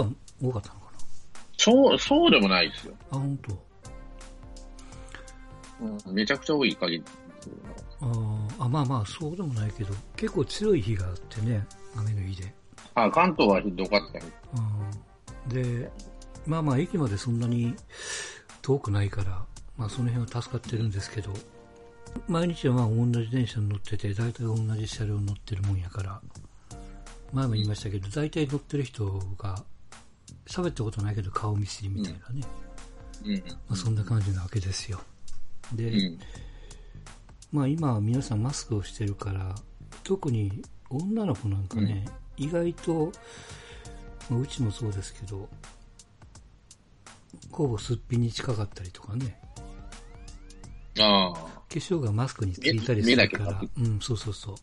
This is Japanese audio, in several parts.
っては多かったのかそう、そうでもないですよ。なあ、本当。うん、めちゃくちゃ多い限り。あーあ、まあまあ、そうでもないけど、結構強い日があってね、雨の日で。あ、関東はひどかったね。うん、で、まあまあ、駅までそんなに遠くないから、まあその辺は助かってるんですけど、毎日はまあ同じ電車に乗ってて、大体同じ車両に乗ってるもんやから、前も言いましたけど、大体乗ってる人が、喋ったことないけど顔見知りみたいなね、うん。まあそんな感じなわけですよ。で、うん。まあ今は皆さんマスクをしてるから、特に女の子なんかね、意外と、まあうちもそうですけど、ほぼすっぴんに近かったりとかね、ああ。化粧がマスクについたりす目るからうん、そうそうそ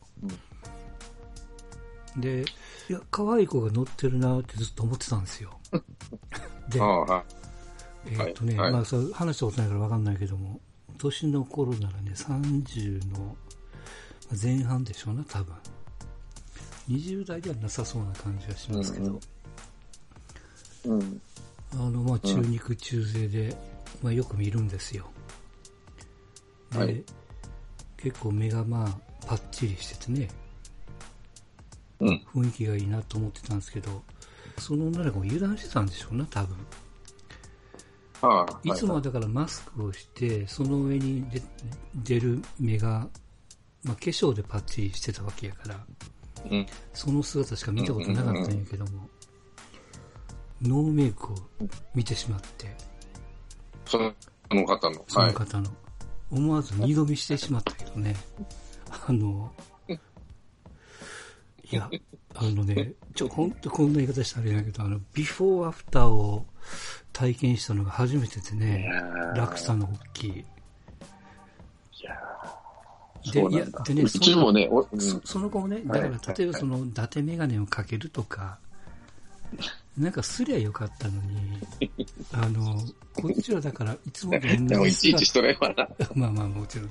う。で、いや、可愛い子が乗ってるなってずっと思ってたんですよ。で。えっとね、はいまあそう話したことないからわかんないけども、年の頃ならね、30の前半でしょうな、多分。20代ではなさそうな感じがしますけど、うんうん。あの、まあ中肉中背で、まあよく見るんですよ。で、はい結構目がまあパッチリしててね、うん。雰囲気がいいなと思ってたんですけど、その女の子も油断してたんでしょうな、多分。ああ。いつもはだからマスクをして、その上に出出る目が、まあ、化粧でパッチリしてたわけやから、うん。その姿しか見たことなかったんやけども、ノーメイクを見てしまって、その方の？そはい。の方の、思わず二度見してしまったけどね、あの、いや、あのね、ちょ、ほんとこんな言い方したらあれだけど、あの、ビフォーアフターを体験したのが初めてでね、落差の大きい。いやーでいやでねうちもね、おうんそその子もね、だからはい例えばその、伊達メガネをかけるとか、なんかすりゃよかったのに、あの、こっちはだから、いつもと同 でもいじ姿ちいちしとればな。まあまあもちろん。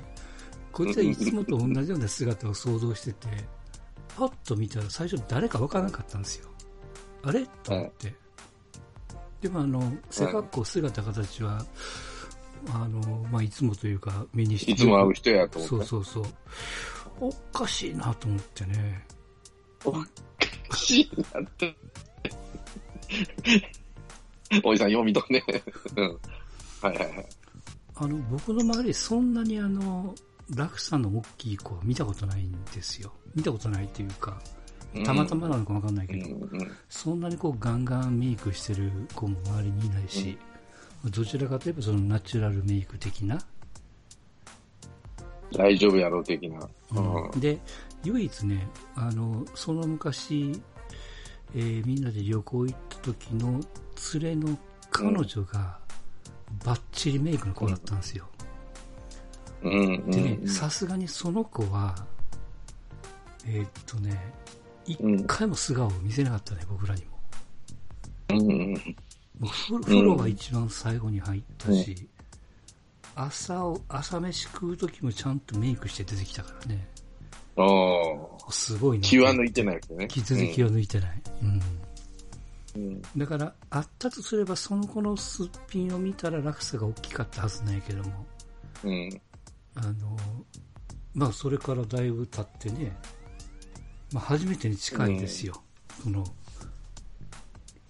こっちはいつもと同じような姿を想像してて、パッと見たら最初誰かわからなかったんですよ。あれ？と思って。でもあの、背格好、姿、形は、あの、まあいつもというか、目にしていつも会う人やと思って。そうそうそう。おかしいなと思ってね。おかしいなって。おじさん読みとね。うん。はいはいはい。あの、僕の周りそんなにあの、落差の大きい子は見たことないんですよ。見たことないっていうか、たまたまなのかわかんないけど、うんうんそんなにこうガンガンメイクしてる子も周りにいないし、どちらかといえばそのナチュラルメイク的な。大丈夫やろう的な。うん。で、唯一ね、あの、その昔、えーみんなで旅行行った時の連れの彼女がバッチリメイクの子だったんですよ。うん。うん。でねう、んさすがにその子は、えーっとね、一回も素顔を見せなかったね、僕らにも。うんうんもう風風呂は一番最後に入ったし、朝を、朝飯食う時もちゃんとメイクして出てきたからね。ああ。すごいな。気は抜いてないですよね。気づきは抜いてない。うん。うん。だから、あったとすれば、その子のすっぴんを見たら落差が大きかったはずないけども、うん。あの、まあ、それからだいぶ経ってね、まあ、初めてに近いですよ。その、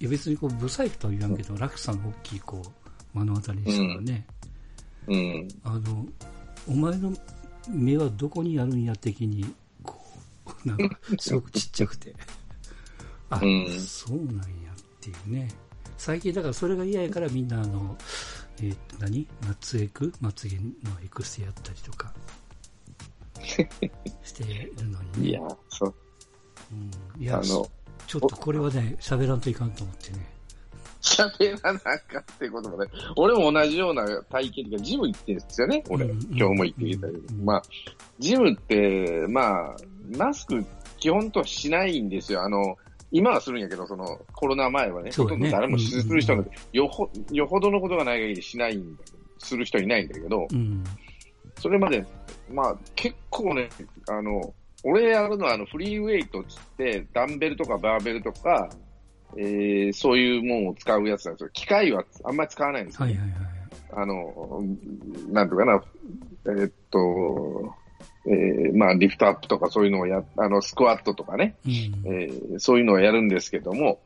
いや別にこう、ブサイクとは言わんけど、落差の大きい子を目の当たりにしたらね、うん。あの、お前の目はどこにあるんや的に、こう、なんか、すごくちっちゃくて。あ、うんそうなんやっていうね。最近、だからそれが嫌やからみんな、あの、えー何？松エクまつげのエクステやったりとか、してるのにね。いや、そう。うん、いやあの、ちょっとこれはね、喋らんといかんと思ってね。喋らなあかんってこともね。俺も同じような体験というか、ジム行ってるんですよね、俺。うん今日も行ってきたけど。うんまあ、ジムって、まあ、マスク基本とはしないんですよ。あの、今はするんやけど、その、コロナ前はね、そうだねほとんど誰もすうんる人が、よほ、よほどのことがない限りしないんだする人いないんだけど、うん。それまで、まあ、結構ね、あの、俺やるのはあのフリーウェイトっつって、ダンベルとかバーベルとか、えー、そういうものを使うやつなんですよ。機械はあんまり使わないんですよ。はいはいはい。あの、なんとかな、えーっと、えーまあ、リフトアップとかそういうのをや、あの、スクワットとかね、うん。えーそういうのをやるんですけども、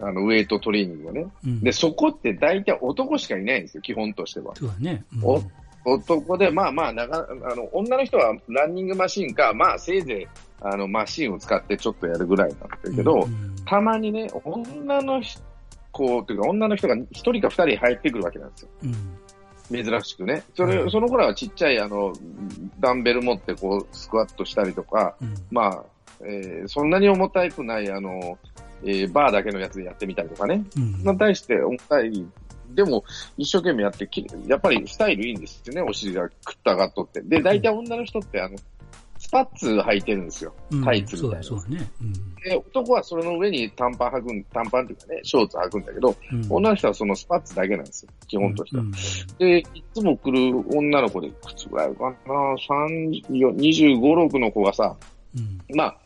あの、ウェイトトレーニングをね。うんで、そこって大体男しかいないんですよ、基本としては。そうだね。うんお男で、まあまあ、なかあの、女の人はランニングマシンか、まあ、せいぜい、あの、マシンを使ってちょっとやるぐらいなんだけど、うんたまにね、女の子っていうか、女の人が一人か二人入ってくるわけなんですよ。うん。珍しくね。それ、うんその頃はちっちゃい、あの、ダンベル持って、こう、スクワットしたりとか、うん。まあ、えーそんなに重たくない、あの、えーバーだけのやつでやってみたりとかね。うん。そんな対して重たい、でも、一生懸命やってき、やっぱりスタイルいいんですよね、お尻がくったがっとって。で、大体女の人って、あの、スパッツ履いてるんですよ。うんタイツみそうたいなうだね。うん。で、男はそれの上に短パン履くん、短パンっていうかね、ショーツ履くんだけど、うん女の人はそのスパッツだけなんですよ、基本としては。うんで、いつも来る女の子で、いくつぐらいかな、30 25、6の子がさ、うん。まあ、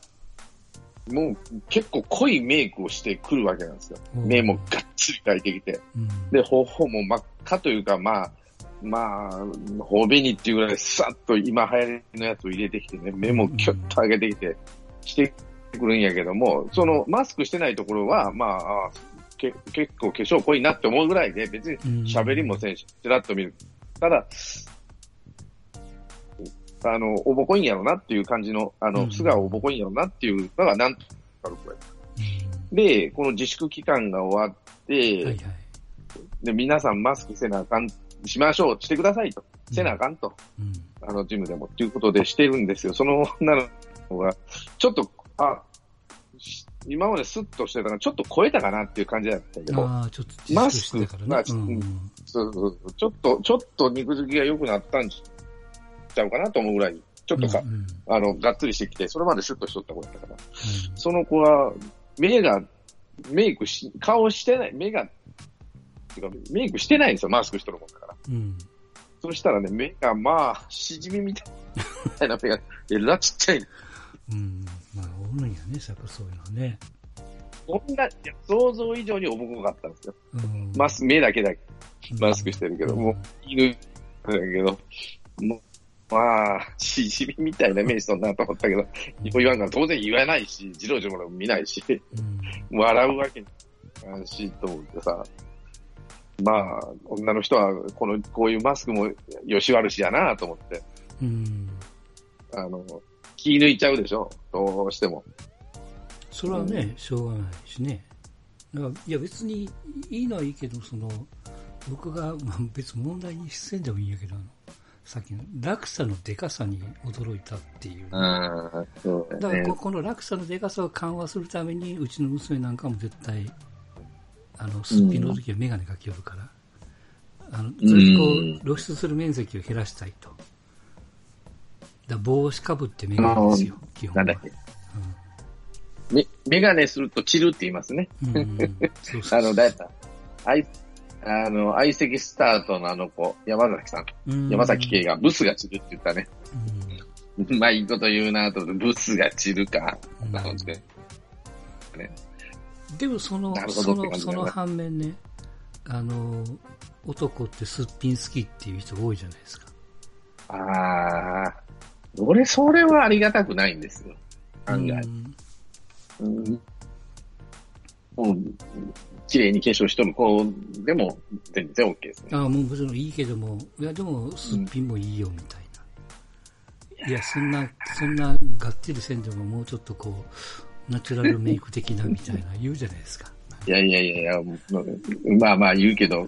もう結構濃いメイクをしてくるわけなんですよ。うん目もがっつり描いてきて。うん。で、頬も真っ赤というか、まあ、まあ、頬紅っていうぐらいさっと今流行りのやつを入れてきてね、目もキュッと上げてきて、してくるんやけども、そのマスクしてないところは、まあ、あけ結構化粧濃いなって思うぐらいで、別に喋りもせんし、ちらっと見る。ただ、あの、おぼこいんやろなっていう感じの、あの、うん素顔おぼこいんやろなっていうのがなんとかあるこれ。で、この自粛期間が終わって、うんはいはい。で、皆さんマスクせなあかん、しましょう、してくださいと。せなあかんと。うん。あの、ジムでも。っていうことでしてるんですよ。その女の子が、ちょっと、あ、し今までスッとしてたから、ちょっと超えたかなっていう感じだったけど、マスク粛してたからまあね。うんちょっと、ちょっと肉付きが良くなったんちゃうかなと思うぐらい、ちょっとか、うんうんあの、がっつりしてきて、それまでシュッとしとった子だったから、その子は、目が、メイクし、顔してない、目が、てかメイクしてないんですよ、マスクしとるもんだから。うん。うん。そしたらね、目がまあ、しじみみたいな目が、えらちっちゃい。うん。まあ、おるんやね、やっぱそういうのはね。こんな、想像以上におぼこかったんですよ。うん。マス、目だけだけ、マスクしてるけど、うんもう、犬だけど、もう、まあ、しじみみたいな目しとんなと思ったけど、言わんから当然言わないし、じろじろも見ないし、うん。笑うわけにいし、と思ってさ、まあ、女の人は、この、こういうマスクもよし悪しやなと思って、うん。あの、気抜いちゃうでしょ、どうしても。それはね、しょうがないしね。だからいや、別にいいのはいいけど、その、僕が、まあ、別に問題にせんでもいいんやけど、あの、さっきの落差のでかさに驚いたっていう。ああ、そうだからこ、この落差のでかさを緩和するために、うちの娘なんかも絶対、あの、すっぴんの時はメガネかけよるから、あの、それでこうんう、露出する面積を減らしたいと。だ帽子かぶってメガネですよ、基本は。なんだっけ。め、メガネすると散るって言いますね。うんうんうんそうそう あの、誰やったあい、あの、相席スタートのあの子、山崎さん。うん山崎圭がブスが散るって言ったね。うまいこと言うなと思って、ブスが散るか。うんなので。でもそのそのその反面ねあの男ってすっぴん好きっていう人多いじゃないですかああ、俺、それはありがたくないんですよ。案外。うんうん。もう、綺麗に化粧しとる子でも全然 OK ですね。ああもうもちろんいいけどもいやでもすっぴんもいいよみたいな、いやそんなそんながっちりせんでももうちょっとこうナチュラルメイク的なみたいな 言うじゃないですか。いやいやいやいや、まあまあ言うけど、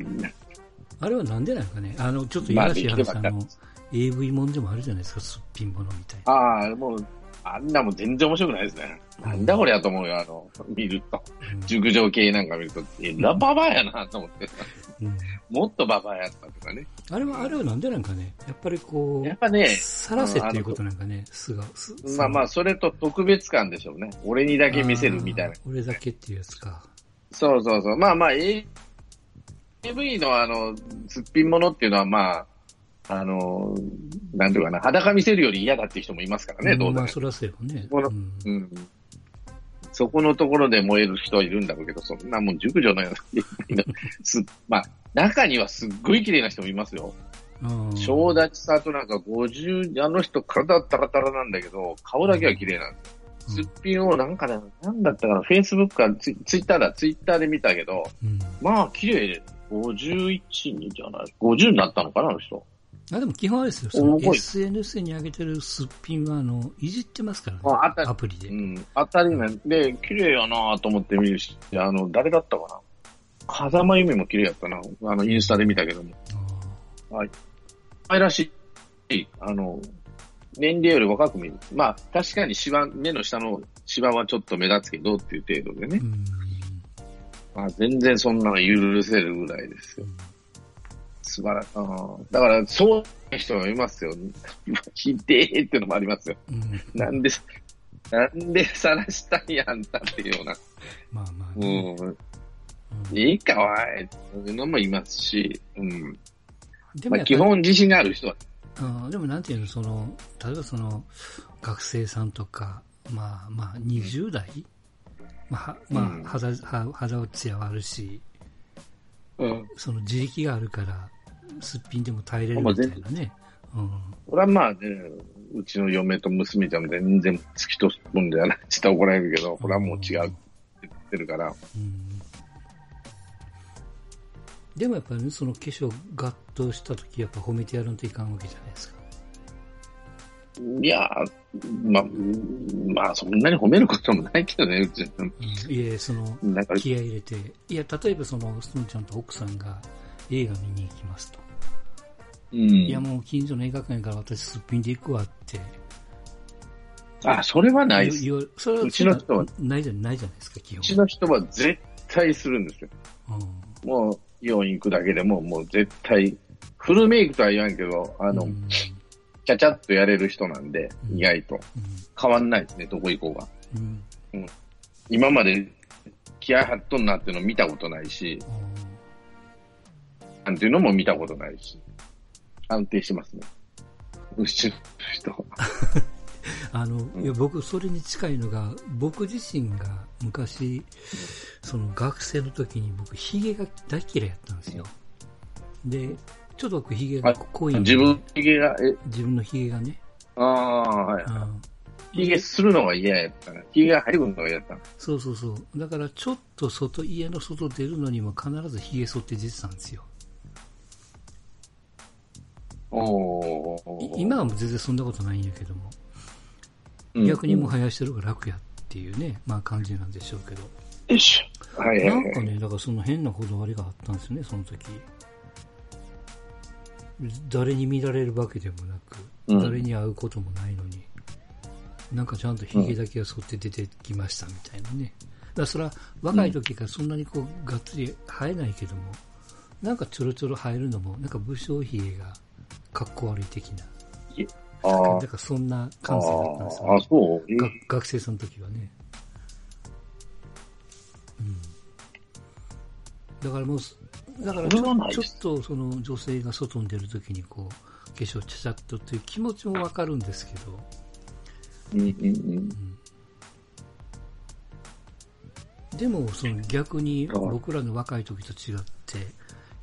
あれはなんでなんかね。あのちょっといまあやらしい話、できてばっかりあの AV もんでもあるじゃないですかすっぴんものみたいな。ああ、もう、あんなもん全然面白くないですね。なんだこれやと思うよ、あの、見ると。うん熟女系なんか見ると、えらババアやなと思って。うんもっとババアやったとかね。あれは、あれはなんでなんかね、やっぱりこう、やっぱね、さらせっていうことなんかね、素が、すまあまあ、それと特別感でしょうね。俺にだけ見せるみたいな俺だけっていうやつか。そうそうそう。まあまあ、AV のあの、すっぴんものっていうのはまあ、あの、なんていうかな、裸見せるより嫌だっていう人もいますからね、どうだまあ、そうよね。このうんうん。そこのところで燃える人はいるんだろうけど、そんなもん熟女のような す、まあ、中にはすっごい綺麗な人もいますよ。正立さとなんか50、あの人体タラタラなんだけど、顔だけは綺麗なんですよ。すっぴんをなんかね、なんだったかな、フェイスブックかツイツイッターだ、ツイッターで見たけど、うん、まあ綺麗、51人じゃない、50になったのかな、あの人。あでも基本はですよ、その SNS に上げてるすっぴんは、あの、いじってますからね、あアプリで。うん、当たり前。で、綺麗やなと思って見るし、あの、誰だったかな。風間由美も綺麗やったな。あの、インスタで見たけども。はい。愛らしい、あの、年齢より若く見る。まあ、確かにシワ、目の下のシワはちょっと目立つけどっていう程度でね。まあ、全然そんなの許せるぐらいですよ。素晴らしい。だから、そういう人もいますよ。ひでーっていうのもありますよ。うん、なんで、なんで晒したんやんたっていうような。まあまあ、ね、うん。いいかわいそういうのもいますし、うん。でも、まあ、基本自信がある人は。うん、でもなんていうの、その、例えばその、学生さんとか、まあまあ、20代、うん、まあ、まあ、肌、肌落ちはあるし、うん、その自力があるから、すっぴんでも耐えれるみたいなね。うん。これはまあね、うちの嫁と娘ちゃんも全然突き通すもんじゃない。っと怒られるけど、これはもう違うって言ってるから。うん。でもやっぱり、ね、その化粧ガッとした時やっぱ褒めてやらんといかんわけじゃないですか。いやまあ、まあ、そんなに褒めることもないけどね、うち。うん、いえ、その、気合い入れて。いや、例えばその、ストンちゃんと奥さんが映画見に行きますと。うん、いや、もう近所の映画館から私すっぴんで行くわって。あ、それはないです。それはうちの人は。ないじゃないじゃないですか、基本。うちの人は絶対するんですよ。うん、もう、イオン行くだけでも、もう絶対、フルメイクとは言わんけど、あの、うん、ちゃちゃっとやれる人なんで、うん、意外と。変わんないですね、どこ行こうが。うん、今まで気合張っとんなっていうの見たことないし、なんていうのも見たことないし、安定してますね。の人 あの、いや僕、それに近いのが、僕自身が昔、その学生の時に僕、ヒゲが大嫌いやったんですよ。で、ちょっと僕、ヒゲが濃い自分、ヒゲが、え？自分のヒゲがね。ああ、はい。ヒゲするのが嫌やったな。ヒゲが入るのが嫌やったそうそうそう。だから、ちょっと外、家の外出るのにも必ずヒゲ剃って出てたんですよ。今はもう全然そんなことないんやけども。逆にもう生やしてるから楽やっていうね、まあ感じなんでしょうけど。よしはいはい、なんかね、だからその変なこだわりがあったんですよね、その時。誰に見られるわけでもなく、うん、誰に会うこともないのに、なんかちゃんとヒゲだけが剃って出てきましたみたいなね。だからそれは若い時からそんなにこう、がっつり生えないけども、なんかちょろちょろ生えるのも、なんか武将髭がかっこ悪い的な。ああ。だからそんな感性だったんですよ、ああ、そう、学生さんの時はね。うん。だからもう、だからちょちょっとその女性が外に出るときにこう、化粧ちゃちゃっとっていう気持ちもわかるんですけど。うんうんうん。でも、その逆に僕らの若い時と違って、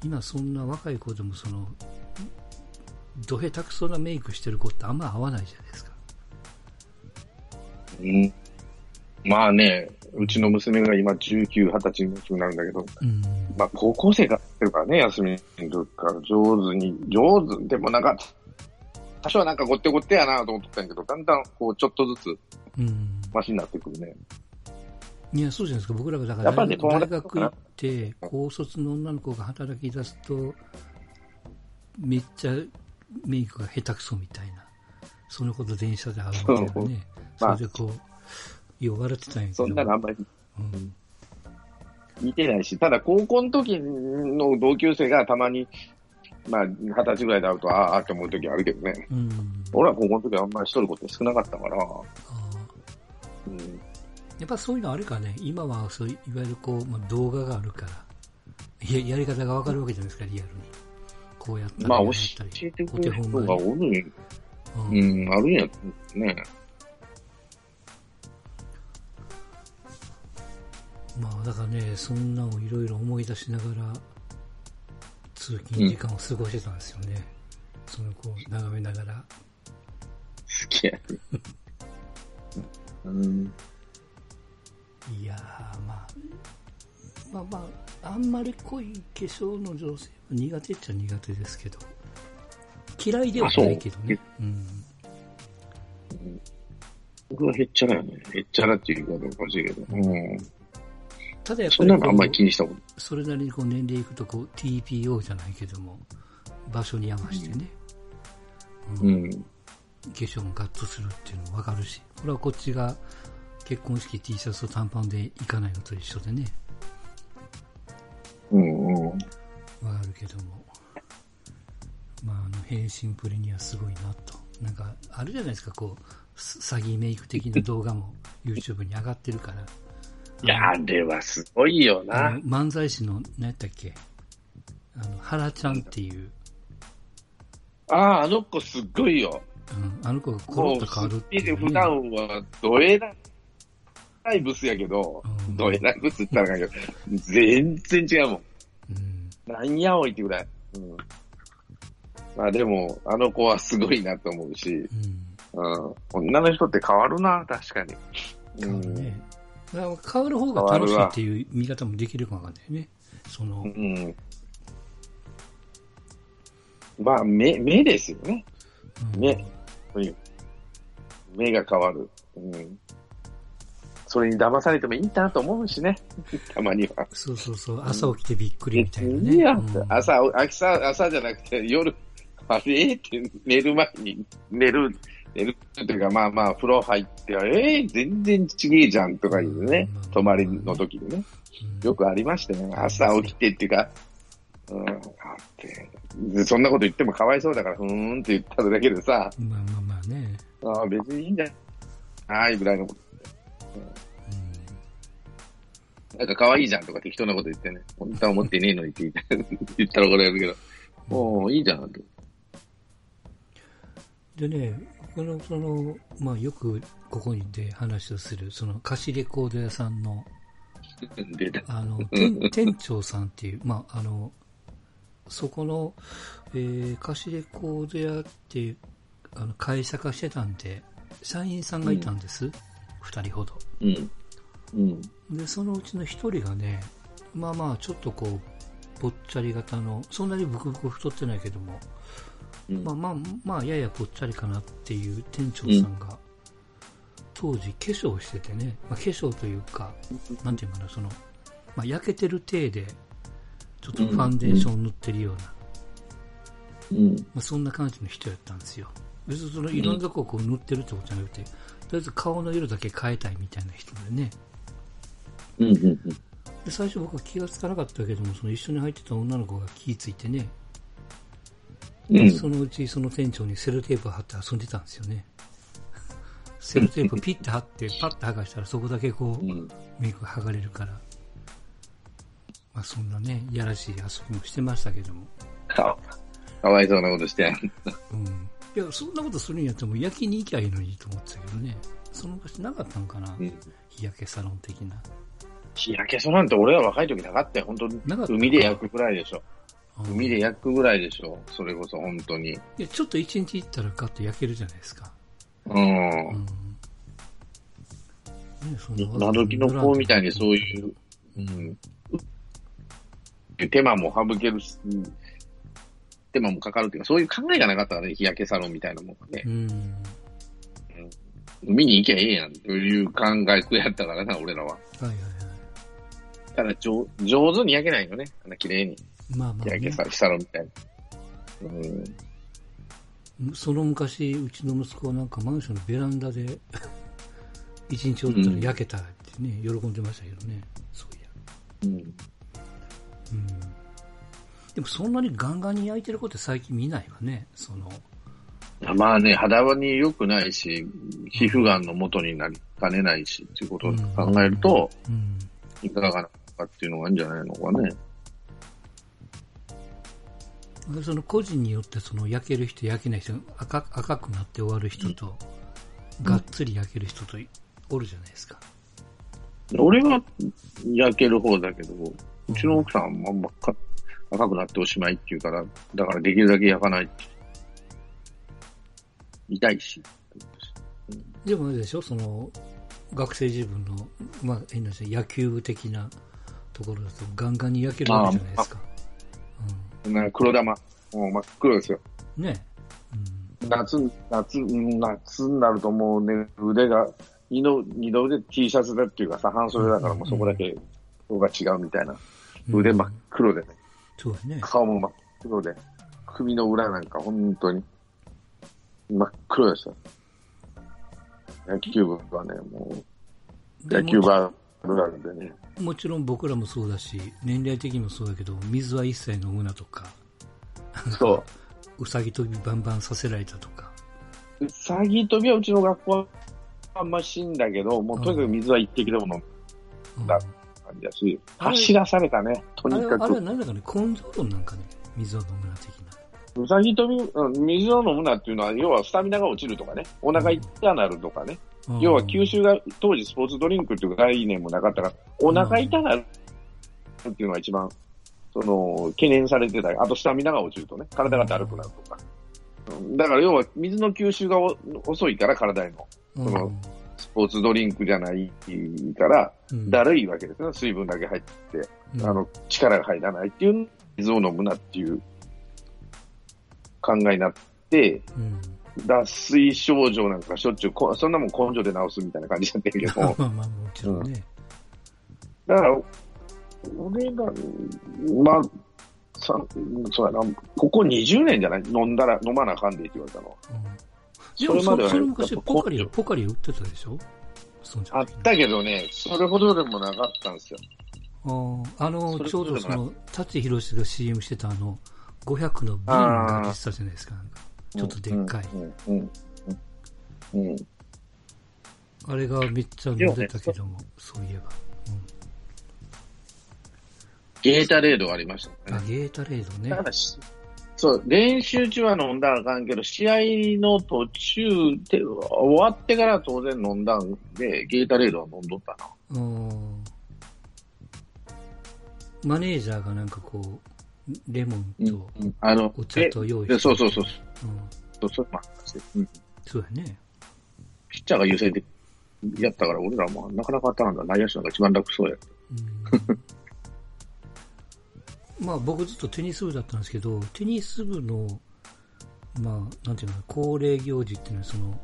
今そんな若い子でもそのど下手くそなメイクしてる子ってあんま合わないじゃないですか。うん。まあね、うちの娘が今19、20歳になるんだけど、うん、まあ高校生がってるからね、休みの時から上手に、上手、でもなんか、多少はなんかごってごってやなと思ったんやけど、だんだんこうちょっとずつ、マシになってくるね。いや、そうじゃないですか。僕らがだから大,、ね、大学行って、高卒の女の子が働き出すと、めっちゃメイクが下手くそみたいな、そのこと電車で会うみたいなね、それでこう、よ笑ってたんやけど。そんなのあんまり、うん、似てないし、ただ高校の時の同級生がたまに、まあ、二十歳ぐらいで会うと、ああって思う時あるけどね。うん、俺は高校の時はあんまりしとること少なかったから。うん、やっぱそういうのあるかね、今はそういわゆるこう、まあ、動画があるから、ややり方がわかるわけじゃないですか、リアルに。こうやったり。まあ、教えてくれる人がおるん、うん、あるんやね。まあだからね、そんなをいろいろ思い出しながら、通勤時間を過ごしてたんですよね。その子を眺めながら。好きやね。うん。いやー、まあ、まあまあ、あんまり濃い化粧の女性は苦手っちゃ苦手ですけど、嫌いではないけどね。うん。僕はへっちゃらやね。へっちゃらっていう言い方おかしいけど。うん。ただやっそぱりこうんなのあんまり気にしたことそれなりにこう年齢いくとこう TPO じゃないけども、場所に合わせてね、うんうん。化粧もガッとするっていうのもわかるし、これはこっちが結婚式 T シャツと短パンで行かないのと一緒でね、うんうん。わかるけども、まあ、あの、変身プリにはすごいなと。なんか、あるじゃないですか、こう、す詐欺メイク的な動画も YouTube に上がってるから。いや、あれはすごいよな。漫才師の、何やったっけ？あの、原ちゃんっていう、ああ、あの子すっごいよ。うん、あの子がコロッと変わるっていう、ね。普段はらいブスやけど、うんどえらいブスって言ったらんけど、全然違うもん。うん。なんやおいってぐらい。うん。まあでも、あの子はすごいなと思うし、うん。うん。女の人って変わるな、確かに。変わるね。変わる方が楽しいっていう見方もできるかもわかんないね。その、うん。まあ、目、目ですよね。うんね目が変わる。うん。それに騙されてもいいなと思うしね。たまには。そうそうそう、朝起きてびっくりみたいなね。いやうん朝、朝、朝じゃなくて夜、あれ？って寝る前に、寝る、寝るっていうか、まあまあ、風呂入って、えー、全然ちげえじゃんとか言うねうん。泊まりの時にね。うんよくありましたよ。朝起きてっていうか、うん、あって。でそんなこと言ってもかわいそうだから、ふーんって言っただけでさ、まあまあまあね。ああ、別にいいんだよ。はい、ぐらいのこと。うなんか可愛いじゃんとか適当なこと言ってね。本当は思ってねえのにって言ったら これやるけど、もういいじゃんと。んでね、この、その、まあよくここにで話をする、その貸しレコード屋さんの。あの、店 店長さんっていう、まああの、そこの、えー貸しレコード屋っていう、あの、会社化してたんで、社員さんがいたんです。二、人ほど。うん。うん。で、そのうちの一人がね、まあまあ、ちょっとこう、ぽっちゃり型の、そんなにブクブク太ってないけども、うんまあまあ、まあ、ややぽっちゃりかなっていう店長さんが、当時化粧をしててね、まあ、化粧というか、なんていうかな、その、まあ、焼けてる体で、ちょっとファンデーションを塗ってるような、うん。まあ、そんな感じの人やったんですよ。別にそのいろんなとこをこう塗ってるってことじゃなくて、とりあえず顔の色だけ変えたいみたいな人でね。うん。うん。で最初僕は気がつかなかったけども、その一緒に入ってた女の子が気ついてね、うん。そのうちその店長にセロテープを貼って遊んでたんですよね。セロテープピッて貼って、パッて剥がしたらそこだけこう、うん。メイクが剥がれるから。まあそんなね、いやらしい遊びもしてましたけども。かかわいそうなことして。うん。いや、そんなことするんやったらもう焼きに行きゃいいのにと思ってたけどね。その昔なかったのかな、うん。日焼けサロン的な。日焼けそなんて俺は若い時なかったよ。本当に海で焼くぐらいでしょ。うん海で焼くぐらいでしょ。それこそ本当に。いや、ちょっと一日行ったらガッと焼けるじゃないですか。う。うんん。ね、そんな今時の子みたいにそういう、うん。手間も省けるし、うん手間もかかるっていうか、そういう考えがなかったからね、日焼けサロンみたいなもんがねう。ん。海に行きゃええやんという考えやったからな、俺らは。はいはいはい。ただ上、上手に焼けないよね。あんな綺麗に。まあまあ、ね日焼けさサロンみたいな。うん。その昔、うちの息子はなんかマンションのベランダで 一日おったら焼けたってね、喜んでましたけどね。そういや。うん。うん。でもそんなにガンガンに焼いてる子って最近見ないわね。その、まあね、肌に良くないし、皮膚がんの元になりかねないし、っていうことを考えると、うん。いかがなのかっていうのがいいんじゃないのかね。その個人によってその焼ける人、焼けない人、赤赤くなって終わる人と、がっつり焼ける人とおるじゃないですか。俺は焼ける方だけど、うちの奥さんはあんまか赤くなっておしまいって言うから、だからできるだけ焼かない。痛いし。でもあれでしょ？その、学生自分の、まあ、変な話野球部的なところだとガンガンに焼けるわけじゃないですか。なんか黒玉。もう真っ黒ですよ。うん、ね夏、夏、うん夏になるともうね、腕が、二度、二度腕 T シャツだっていうかさ、半袖だからもうそこだけ色が違うみたいな。うん。腕真っ黒でね、そうだね。顔も真っ黒で、首の裏なんか本当に真っ黒でした。野球部はね、もう、で野球部あるあるでね。もちろん僕らもそうだし、年齢的にもそうだけど、水は一切飲むなとか、そうさぎ跳びバンバンさせられたとか。う。うさぎ跳びはうちの学校はあんましいんだけど、もうとにかく水は一滴でも飲んだ感じだし、走らされたね、とにかく。れは。何だかね、根性論なんかね、水を飲むな的な。うさぎ跳び、うん水を飲むなっていうのは、要はスタミナが落ちるとかね、お腹痛なるとかね、うん。要は吸収が、当時スポーツドリンクっていう概念もなかったから、お腹痛なるっていうのが一番、その、懸念されてた。あとスタミナが落ちるとね、体がだるくなるとか。うん。だから要は水の吸収がお遅いから体への。うんそのスポーツドリンクじゃないから、うん。だるいわけですね。水分だけ入って、うん。あの、力が入らないっていう、水を飲むなっていう考えになって、うん。脱水症状なんかしょっちゅうこ、そんなもん根性で治すみたいな感じだったけど、まあまあ、もちろんね。だから、俺が、まあ、さそうやな、ここ20年じゃない？飲んだら、飲まなあかんでって言われたの。うんでもそ、それまではそれ昔ポカリは、ポカリ売ってたでしょ？そんじゃあったけどね、それほどでもなかったんですよ。あーあの、ちょうどその、舘ひろしが CM してたあの、500の瓶が出てたじゃないですか。なんかちょっとでっかい。うん。うん。うん。うんあれがめっちゃ飲んでたけども、そういえば。ゲータレードがありましたあ、ね。ゲータレードね。ただし、そう、練習中は飲んだらあかんけど、試合の途中で、終わってから当然飲んだんで、ゲータレードは飲んどったな。うんマネージャーがなんかこう、レモンとうんあの、お茶と用意で、そうそうそう。うん、そうそう、まあ、うん。そうやね。ピッチャーが優先でやったから、俺らもなかなか当たらんだ。内野手なんか一番楽そうや。うん、まあ僕ずっとテニス部だったんですけど、テニス部の、まあ、なんていうの恒例行事っていうのは、その、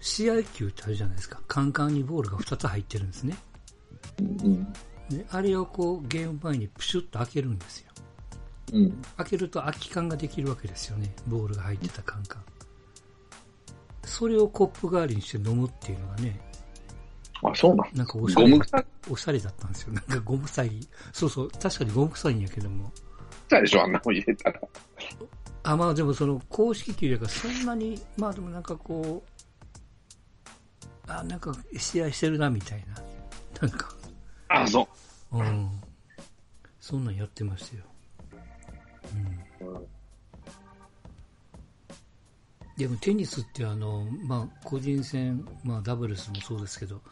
試合球ってあるじゃないですか。カンカンにボールが2つ入ってるんですね。うん。で、あれをこう、ゲーム前にプシュッと開けるんですよ。うん。開けると空き缶ができるわけですよね。ボールが入ってたカンカン。それをコップ代わりにして飲むっていうのがね、あ、そうなん。なんかおしゃれゴム臭いおしゃれだったんですよ。なんかゴム臭い。そうそう、確かにゴム臭いんやけども。でしょ、あんなもん入れたら。あ、まあでもその公式球やからそんなに、まあでもなんかこう、あ、なんか試合してるなみたいな。なんか、あ、そう。うん。そんなんやってましたよ。うん。うんでもテニスってあの、まあ個人戦、まあダブルスもそうですけど、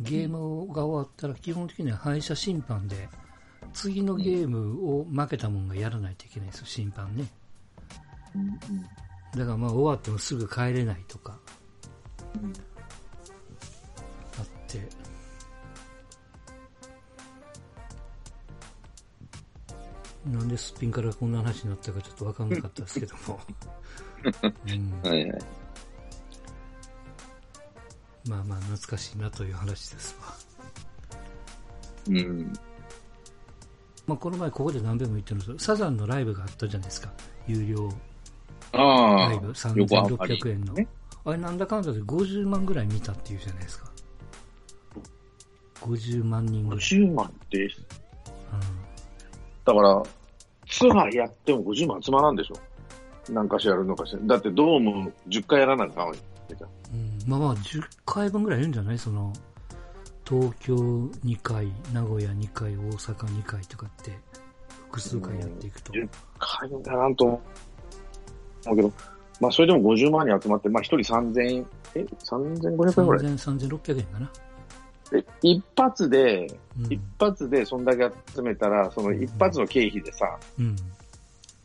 ゲームが終わったら基本的には敗者審判で、次のゲームを負けたもんがやらないといけないんですよ、審判ね。だからまあ終わってもすぐ帰れないとか、あって、なんですっぴんからこんな話になったかちょっとわかんなかったですけども。うん、はいはい。まあまあ懐かしいなという話ですわ。うん。まあこの前ここで何べも言ってるんですけど、サザンのライブがあったじゃないですか。有料ライブ、横浜に3600円の。ね。あれなんだかんだで50万ぐらい見たっていうじゃないですか。50万人ぐらい。50万って、うんだから、ツアーやっても50万集まらんでしょ。なんかしらやるのかしら。だってドーム10回やらなあかんわけじゃん。うん、まあまあ10回分ぐらいいるんじゃない？その、東京2回、名古屋2回、大阪2回とかって、複数回やっていくと。10回やらんと思うけど、まあそれでも50万人集まって、まあ1人3000円、え ?3500 円ぐらい？3000、3600円かな。で一発で、うん一発でそんだけ集めたら、その一発の経費でさ、うん。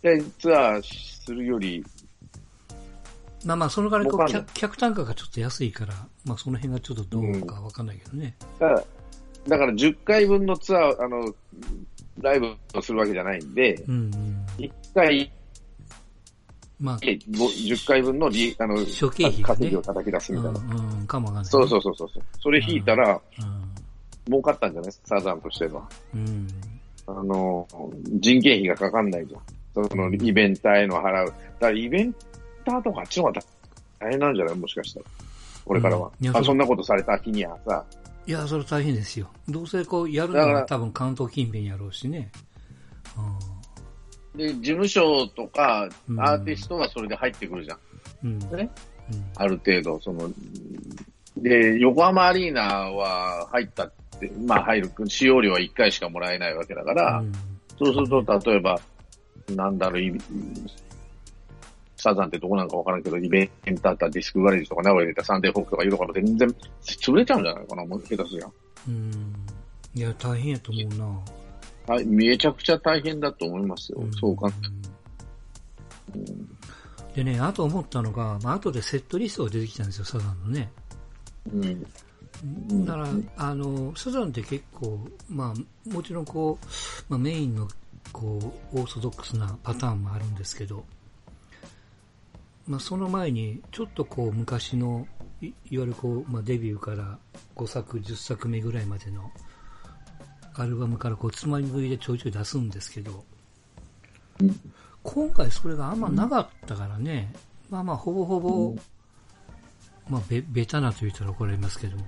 でツアーするより、まあまあ、そのかんない客、客単価がちょっと安いから、まあその辺がちょっとどうかわかんないけどね。だからだから10回分のツアー、あの、ライブをするわけじゃないんで、うん、うん。1回まあ、でご10回分の利あの諸経費がね稼ぎを叩き出すうん、みたいな。うん、かもわかんない、ね。そうそうそうそう。それ引いたら、う儲かったんじゃない？サザンとしては。ん。うん。あの、人件費がかかんないじゃん。そのイベンターへの払う。だからイベンターとかあっちの方が大変なんじゃない？もしかしたら。これからは。うんいやそあそんなことされた日にはさ。いや、それ大変ですよ。どうせこう、やるのだからは多分関東近辺やろうしね。で、事務所とかうんアーティストはそれで入ってくるじゃん。うん。うん。ね？うん。ある程度、その、で、横浜アリーナは入ったって、まあ入る、使用料は1回しかもらえないわけだから、うんそうすると、例えば、なんだろう、いサザンってどこなんかわからんけど、イベントだったらディスクガレージとか名古屋でたサンデーフォークとかいうところ全然潰れちゃうんじゃないかな、もう下手すりゃ。うん。いや、大変やと思うな。はい、めちゃくちゃ大変だと思いますよ。そうか。うんでね、あと思ったのが、まあ後でセットリストが出てきたんですよ、サザンのね。うん。んだから、あの、サザンって結構、まあ、もちろんこう、まあメインの、こう、オーソドックスなパターンもあるんですけど、まあその前に、ちょっとこう、昔の、いいわゆるこう、まあデビューから5作、10作目ぐらいまでの、アルバムからこう、つまみ食いでちょいちょい出すんですけど、うん今回それがあんまなかったからね、まあまあ、ほぼほぼ、まあ、べ、ベタなと言ったら怒られますけども、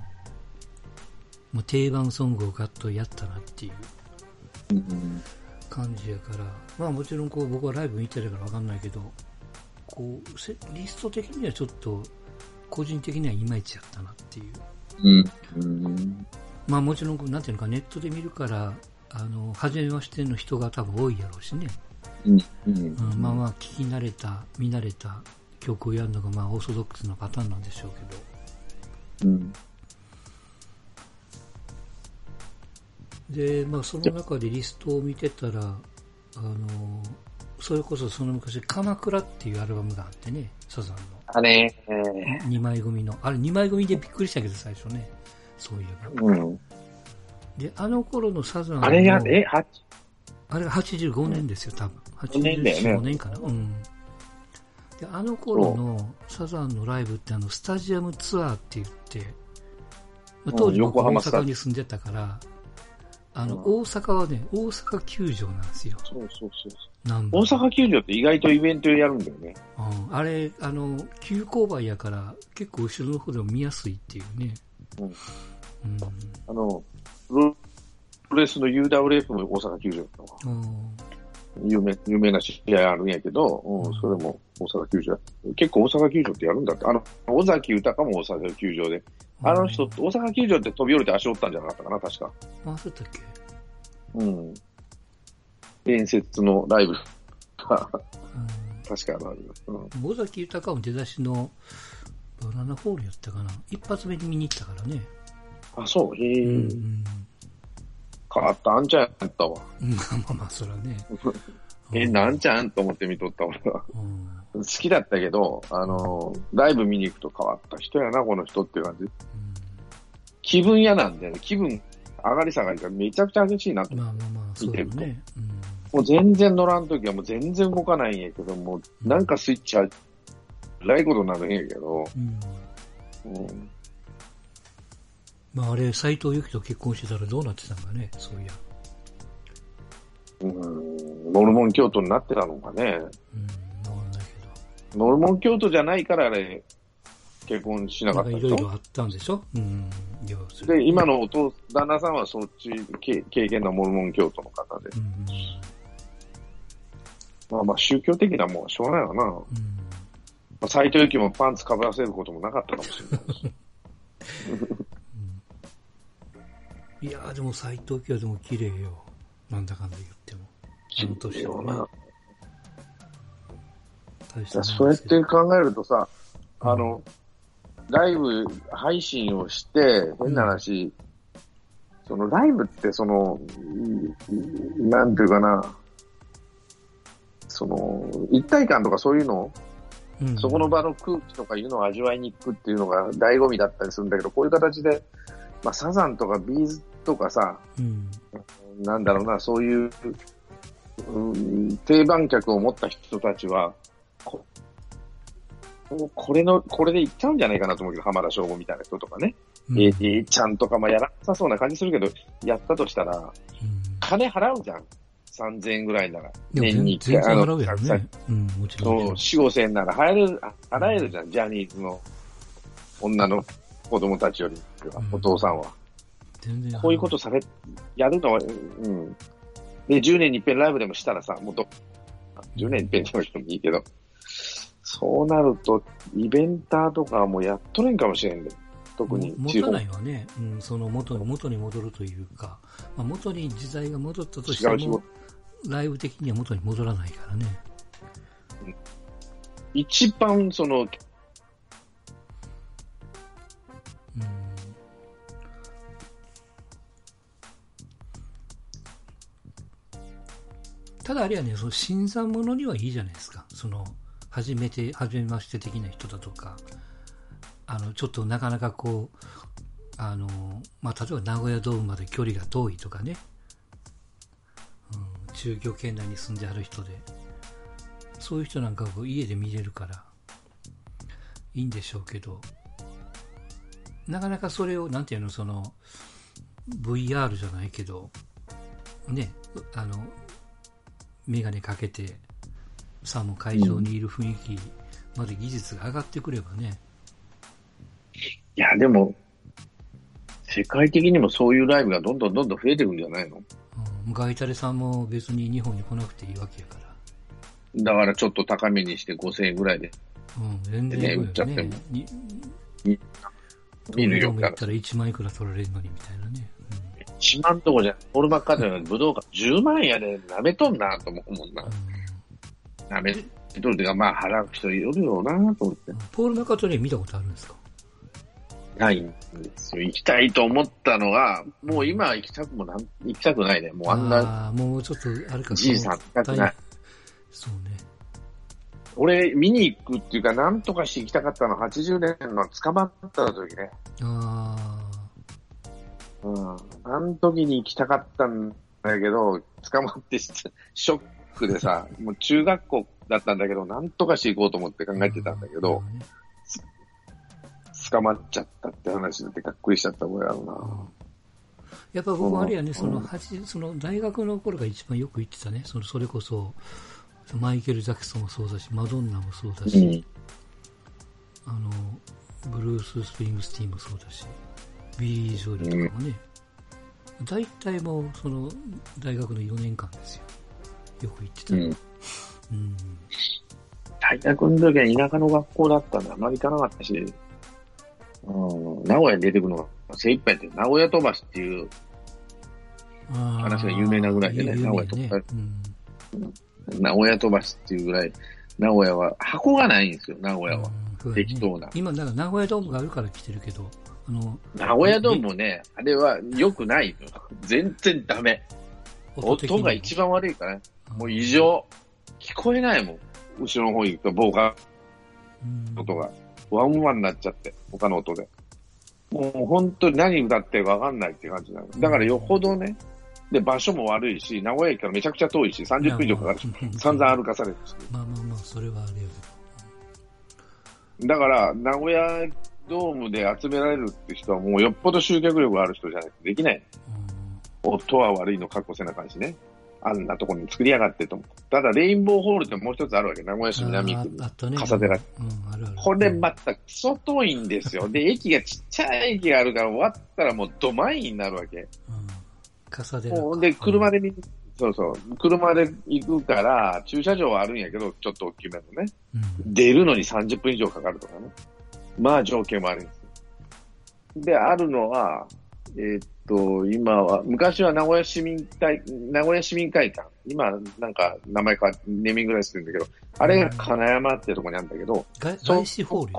もう定番ソングをガッとやったなっていううん。感じやから、まあもちろんこう僕はライブ見てるからわかんないけど、こう、せリスト的にはちょっと、個人的にはいまいちやったなっていう。うん。うん。まあもちろんなんていうのか、ネットで見るから、あの、初めましての人が多分多いやろうしね。うん。ううんん、まあまあ、聞き慣れた、見慣れた曲をやるのが、まあ、オーソドックスなパターンなんでしょうけど。うん。で、まあ、その中でリストを見てたら、あの、それこそその昔、鎌倉っていうアルバムがあってね、サザンあれ、えの2枚組の。あれ2枚組でびっくりしたけど、最初ね。そういえば。ーうん。で、あの頃のサザンのあれや、え、はあれが85年ですよ、多分。5年だよね85年かな。うん。で、あの頃のサザンのライブってあの、スタジアムツアーって言って、まあ、当時うん僕大阪に住んでたから、あの、うん大阪はね、大阪球場なんですよ。そうそうそう。なん大阪球場って意外とイベントやるんだよね。うん、あれ、あの、急勾配やから、結構後ろの方でも見やすいっていうね。うんうん。あの、プロレスの UWF も大阪球場だっ有名、有名な試合あるんやけど、うんうんそれも大阪球場。結構大阪球場ってやるんだって。あの、尾崎豊も大阪球場で。あの人、大阪球場って飛び降りて足折ったんじゃなかったかな、確か。あ、そうだっけ？うん。伝説のライブ確かある。うん。尾崎豊も出だしのバナナホールやったかな。一発目に見に行ったからね。あ、そう、へえ、うん変わったあんちゃんやったわ。うん。まあまあまあ、そらね。え、なんちゃん？と思って見とった俺は。うん。好きだったけど、あの、ライブ見に行くと変わった人やな、この人っていう感じ。気分屋なんだよね。気分上がり下がりがめちゃくちゃ激しいなとうん。。まあまあまあ、そうだね。うん。もう全然乗らんときはもう全然動かないんやけど、もうなんかスイッチある。えらいことになるんやけど、うん。うん、まああれ、斎藤由貴と結婚してたらどうなってたんかね、そういや。うん、モルモン教徒になってたのかね。うん、わかんないけモルモン教徒じゃないからあれ、結婚しなど。かったでしょ？いろいろあったんでしょ？うん。で、今のお父、旦那さんはそっち、け経験のモルモン教徒の方で。うん。まあまあ宗教的なもんはしょうがないわな。まうん。あ、斎藤由貴もパンツかぶらせることもなかったかもしれないし。いやーでも斎藤家はでも綺麗よ。なんだかんだ言っても。あの年はね。大したもんですけどそうやって考えるとさ、あの、ライブ配信をして、変な話、そのライブってその、なんていうかな、その、一体感とかそういうの？うん、そこの場の空気とかいうのを味わいに行くっていうのが醍醐味だったりするんだけど、こういう形で、まあ、サザンとかビーズとかさ、うん、なんだろうな、そういう、うん、定番客を持った人たちは、ここれの、これで行っちゃうんじゃないかなと思うけど、浜田省吾みたいな人とかね。うん、えー、ちゃんとか、まあ、やらなさそうな感じするけど、やったとしたら、うん、金払うじゃん。3000円ぐらいなら。年に1回。あの、ね、うん、もちろん。そう、4、5000円なら払える、払えるじゃん、ジャニーズの女の子供たちよりは、お父さんは。全然。こういうことされ、やるのは、うん。で、10年に一遍ライブでもしたらさ、もっと、10年に一遍でもしてもいいけど、そうなると、イベンターとかはもうやっとれんかもしれんで、特に持たないわね、うん、その元元に戻るというか、まあ、元に時代が戻ったとしても、ライブ的には元に戻らないからね。一番その、うん、ただあれはね、その新参者にはいいじゃないですか。その、初めて、初めまして的な人だとか、あの、ちょっとなかなかこう、あの、まあ、例えば名古屋ドームまで距離が遠いとかね、うん、中京圏内に住んである人で、そういう人なんかを家で見れるから、いいんでしょうけど、なかなかそれを、なんていうの、その、VR じゃないけど、ね、あの、メガネかけて、さも会場にいる雰囲気まで技術が上がってくればね。いや、でも、世界的にもそういうライブがどんどんどんどん増えていくんじゃないの、ガイタレさんも別に日本に来なくていいわけやから。だからちょっと高めにして5000円ぐらいで。うん、全然ね、売っちゃっても。見るよ。だったら1万いくら取られるのにみたいなね。うん、1万とこじゃ、ポール・マッカートニーの武道館10万やで、舐めとんなと思うもんな。うんなめとるというか、まあ、払う人いるよなと思って。ポール・マカトニー見たことあるんですか？ないんですよ。行きたいと思ったのが、もう今行きたくもなん、行きたくないね。もうあんな。ああ、もうちょっと、あれか、じいさん行きたくない。そうね。俺、見に行くっていうか、なんとかして行きたかったのは、80年の捕まった時ね。ああ。うん。あの時に行きたかったんだけど、捕まってショックでさ、もう中学校だったんだけど、なんとかしていこうと思って考えてたんだけど、捕まっちゃったって話になってがっくりしちゃった覚えあるな。やっぱ僕もあれやね、その、その大学の頃が一番よく行ってたね。そのそれこそ、マイケル・ジャクソンもそうだし、マドンナもそうだし、うん、あの、ブルース・スプリングスティーンもそうだし、ビリー・ジョエルとかもね、うん、大体もう、その、大学の4年間ですよ。よく行ってた。うん。うん、大学の時は田舎の学校だったんで、あまり行かなかったし、うん、名古屋に出てくるのが精一杯で、名古屋飛ばしっていう話が有名なぐらいでね、名古屋飛ばし、うん、名古屋飛ばしっていうぐらい、名古屋は、箱がないんですよ、名古屋は。ね、適当な。今、だから名古屋ドームがあるから来てるけど、あの、名古屋ドームもね、あれは良くない全然ダメ。音が一番悪いからね。もう異常。聞こえないもん。後ろの方行くと、防火音が。ワンワンになっちゃって、他の音で。もう本当に何歌ってるかわかんないって感じなの。だからよほどね、で、場所も悪いし、名古屋駅からめちゃくちゃ遠いし、30分以上かかるし、散々歩かされるし。まあまあまあ、それはあれよ。だから、名古屋ドームで集められるって人はもうよっぽど集客力がある人じゃないとできない。音は悪いの確保せな感じね。あんなところに作りやがってと。ただ、レインボーホールってもう一つあるわけ。名古屋市南区に。笠寺、ね。うん、あるあるこれまたクソ遠いんですよ。で、駅がちっちゃい駅があるから終わったらもうドマインになるわけ。うん。笠寺。で、車で見、そうそう。車で行くから、駐車場はあるんやけど、ちょっと大きめのね。うん、出るのに30分以上かかるとかね。まあ条件もあるんですよ。で、あるのは、えー、っと、今は、昔は名古屋市民会、名古屋市民会館。今、なんか、名前変わって、ネーミングぐらいするんだけど、あれが金山っていうところにあるんだけど、外資ホール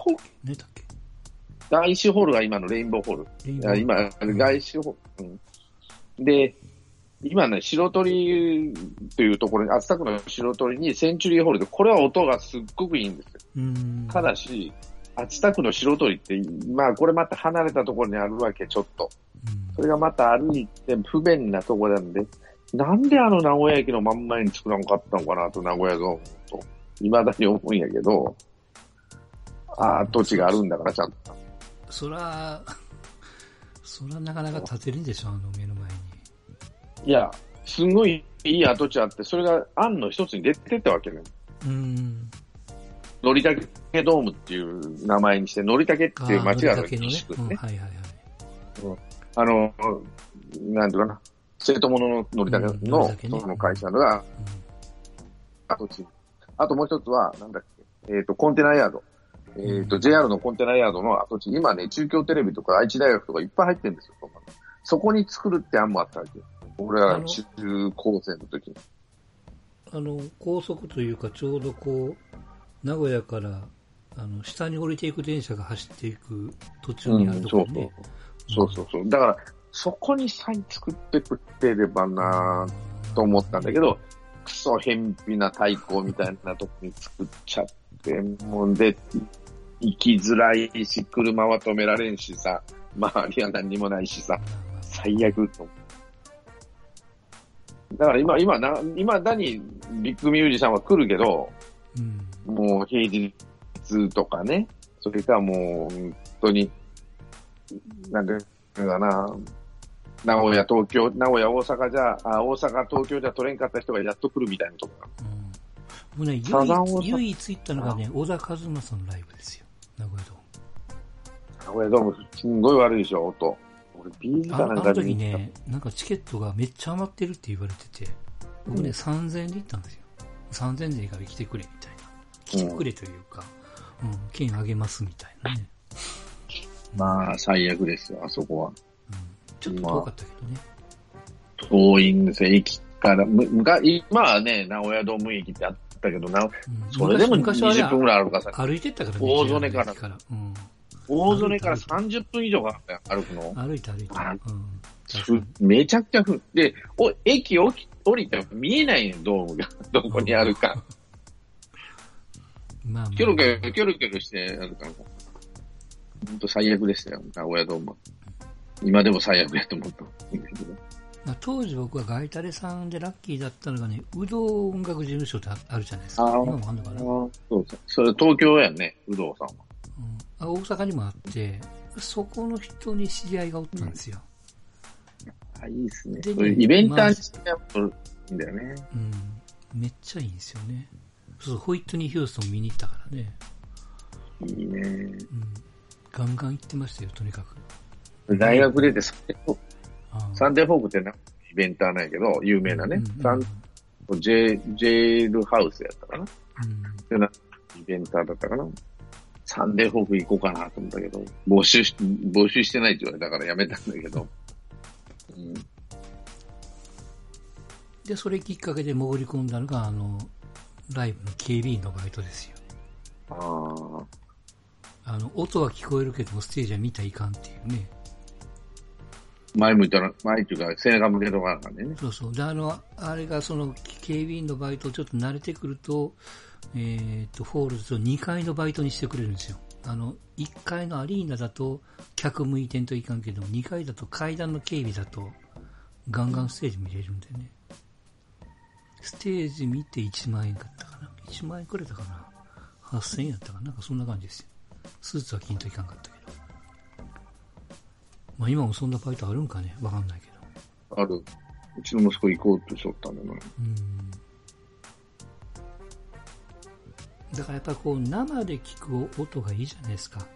ねだっけ？外資ホールが今のレインボーホール。今、外資ホール、うん。で、今ね、白鳥というところに、厚田区の白鳥にセンチュリーホールで、これは音がすっごくいいんですよ。うん。ただし、厚田区の白鳥って、まあこれまた離れたところにあるわけ、ちょっと。うん、それがまた歩いて不便なところなんで、なんであの名古屋駅の真ん前に作らんかったのかなと、名古屋ゾーンと、未だに思うんやけど、ああ、土地があるんだからちゃんと。そら、そらなかなか建てるんでしょ、あの目の前に。いや、すごいいい跡地あって、それが案の一つに出てったわけね。うん。のりたけドームっていう名前にして、のりたけっていう町があるのりたけのね西区。うん、ね。はいはいはい。あの、なんていうかな、生徒物ののりたけうんののりたけねその会社が跡地。あともう一つは、なんだっけ、えっ、と、コンテナヤード。えっ、と、JR のコンテナヤードの跡地、今ね、中京テレビとか愛知大学とかいっぱい入ってるんですよ、そこに作るって案もあったわけよ。俺らが中高生の時に。あの、高速というか、ちょうどこう、名古屋から、あの、下に降りていく電車が走っていく途中にあるところにね。そうそうそう。だから、そこにさえ作ってくれればなぁと思ったんだけど、クソ偏僻な太鼓みたいなとこに作っちゃって、もうで、行きづらいし、車は止められんしさ、周りは何にもないしさ、最悪と。だから今、今な、今だにビッグミュージシャンは来るけど、うん。もう平日とかね、それかもう本当に、なんかな、名古屋、東京、名古屋、大阪じゃ、あ大阪、東京じゃ取れんかった人がやっと来るみたいなところ。うん。もうね、唯一、唯一行ったのがね、小田和正のライブですよ。名古屋ドーム。名古屋ドーム、すんごい悪いでしょ、音。俺、ビーズああのかなんかで時ね、なんかチケットがめっちゃ余ってるって言われてて、僕ね、うん3000円で行ったんですよ。3000円でいいから来てくれ、みたいな。来てくれというか、うん、券あげますみたいなね。まあ、最悪ですよ、あそこは。うん、ちょっと遠かったけどね。遠いんですよ、駅から。む、むか、今はね、名古屋ドーム駅ってあったけど、な、うんそれでも昔昔は20分ぐらいあるからさ、ね、歩いてったからね。大曽根からから。うん。大曽根から30分以上かかったよ、歩くの。歩いて歩いて。めちゃくちゃふ、で、お、駅降り降りたら見えないねん、ドームが。どこにあるか。に。まあまあ。キョロキョロ、キョロキョロしてあるから。ほんと最悪でしたよ、名古屋ドームは。今でも最悪やと思った。まあ、当時僕はガイタレさんでラッキーだったのがね、うどん音楽事務所ってああるじゃないですか。あー今もあるのかな、うん、そうそう。それ東京やんね、有働さんは。あ大阪にもあって、そこの人に知り合いがおったんですよ。あ、いいっすね。でイベンターにしてやっぱいいんだよね。うん。めっちゃいいんですよね。そう、ホイットニー・ヒューストン見に行ったからね。いいね。うん。ガンガン行ってましたよ、とにかく。大学出てサンデーフォークサンデーフォークってな、イベンターなんやけど、有名なね。うんうんサンジェジェールハウスやったかな。うんイベンターだったかな。サンデーフォーク行こうかなと思ったけど、募集し、募集してないって言われたからやめたんだけど。うん、で、それきっかけで潜り込んだのが、あの、ライブの警備員のバイトですよ。ああ。あの、音は聞こえるけども、ステージは見たらいかんっていうね。前向いたら、前っていうか、背中向けとかなんかね。そうそう。で、あの、あれがその、警備員のバイトちょっと慣れてくると、えっ、と、ホールとか2階のバイトにしてくれるんですよ。あの、1階のアリーナだと、客向いてんといかんけど、2階だと階段の警備だと、ガンガンステージ見れるんでね。ステージ見て1万円かったかな。1万円くれたかな。8000円やったかな。なんかそんな感じですよ。スーツは着んといかんかったけど。まあ今もそんなバイトあるんかね。わかんないけど。ある。うちの息子行こうとしとったんだよな。うんだからやっぱりこう生で聞く音がいいじゃないですか。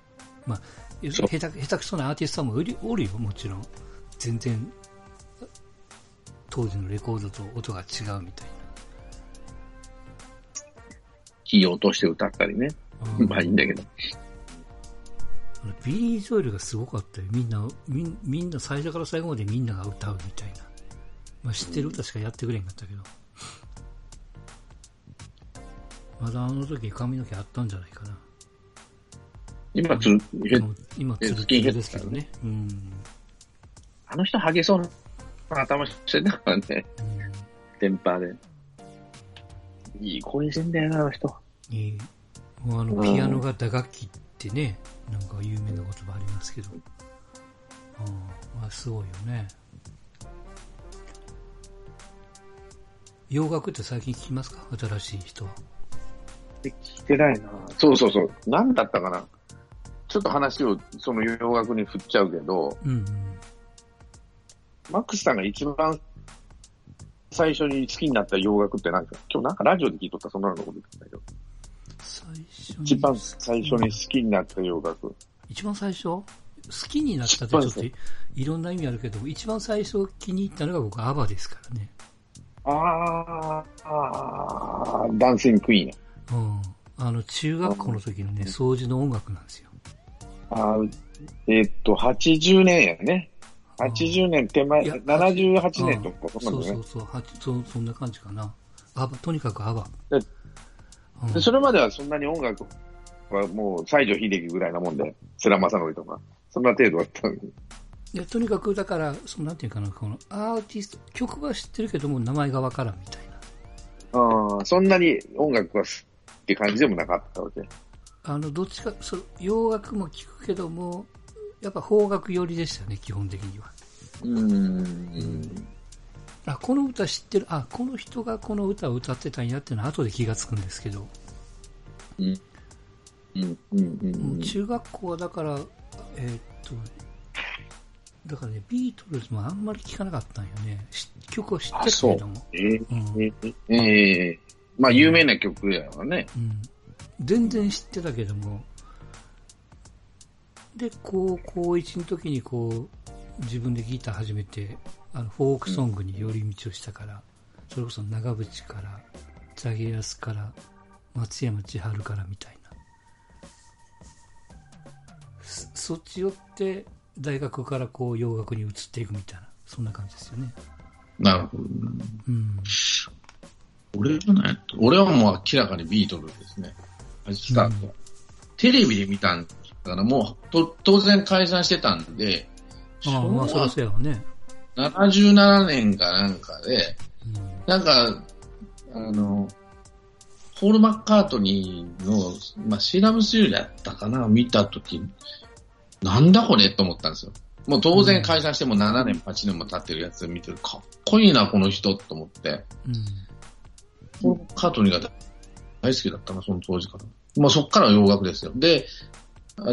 まあ、下手下手くそなアーティストもおりおるよ、もちろん。全然、当時のレコードと音が違うみたいキーを落として歌ったりね。な。まあいいんだけど。ビリー・ジョエルがすごかったよ。みんな、みんみんな最初から最後までみんなが歌うみたいな。まあ知ってる歌しかやってくれんかったけど。まだあの時髪の毛あったんじゃないかな。今つ今、今、えツルツルスキンヘッドですけどね。うん。あの人ハゲそうな頭してたからね、うんテンパーで。いい声してんだよな、あの人。いいもうあの、うんピアノが打楽器ってね、なんか有名な言葉ありますけど。うん、まあ、すごいよね。洋楽って最近聞きますか？新しい人は。聞いてないな。そうそうそう。なんだったかな？ちょっと話をその洋楽に振っちゃうけど、うんうん。マックスさんが一番最初に好きになった洋楽って何ですか？今日なんかラジオで聞いとったそんなのこと言ってたけど。最初に。一番最初に好きになった洋楽。一番最初？好きになったってちょっと一いろんな意味あるけど、一番最初気に入ったのが僕、アバですからね。あーあー、ダンシングクイーンや。うん。あの、中学校の時のね、掃除の音楽なんですよ。あーえーっと、80年やね。80年手前、いや78年とか、そそんなのね。うそうそう、はそうそんな感じかな。アバ、とにかくアバ。でうんでそれまではそんなに音楽はもう西城秀樹ぐらいなもんで、世良正則とか、そんな程度だったのに。いやとにかく、だから、そのなんていうかな、このアーティスト、曲は知ってるけども、名前がわからんみたいな。ああ、そんなに音楽はすって感じでもなかったわけ。あの、どっちか、そ洋楽も聞くけども、やっぱ邦楽寄りでしたね、基本的には。うーん。あ、この歌知ってる、あ、この人がこの歌を歌ってたんやっていうのは後で気がつくんですけど、うん。うん。うん。うん。もう中学校はだから、えーっと、だからね、ビートルズもあんまり聞かなかったんよね。し曲は知ってるけれども。えーうんえーえーまあ、有名な曲やわね。うん。全然知ってたけども、で、高校1の時にこう、自分でギター始めて、あの、フォークソングに寄り道をしたから、それこそ長渕から、ザゲヤスから、松山千春からみたいな。そそっち寄って、大学からこう洋楽に移っていくみたいな、そんな感じですよね。なるほど。うん。俺はね、俺はもう明らかにビートルズですね。スタート。テレビで見たんだから、もうと当然解散してたんで、ああ、まあ、そらそうやわね。77年かなんかで、うん。なんか、あの、ポール・マッカートニーの、まあ、シーラムスユーだったかな、見たとき、なんだこれと思ったんですよ。もう当然解散しても7年、8年も経ってるやつ見てる、かっこいいな、この人と思って。うん。ポール・マッカートニーが大好きだったな、その当時から。まあ、そっからは洋楽ですよ。で、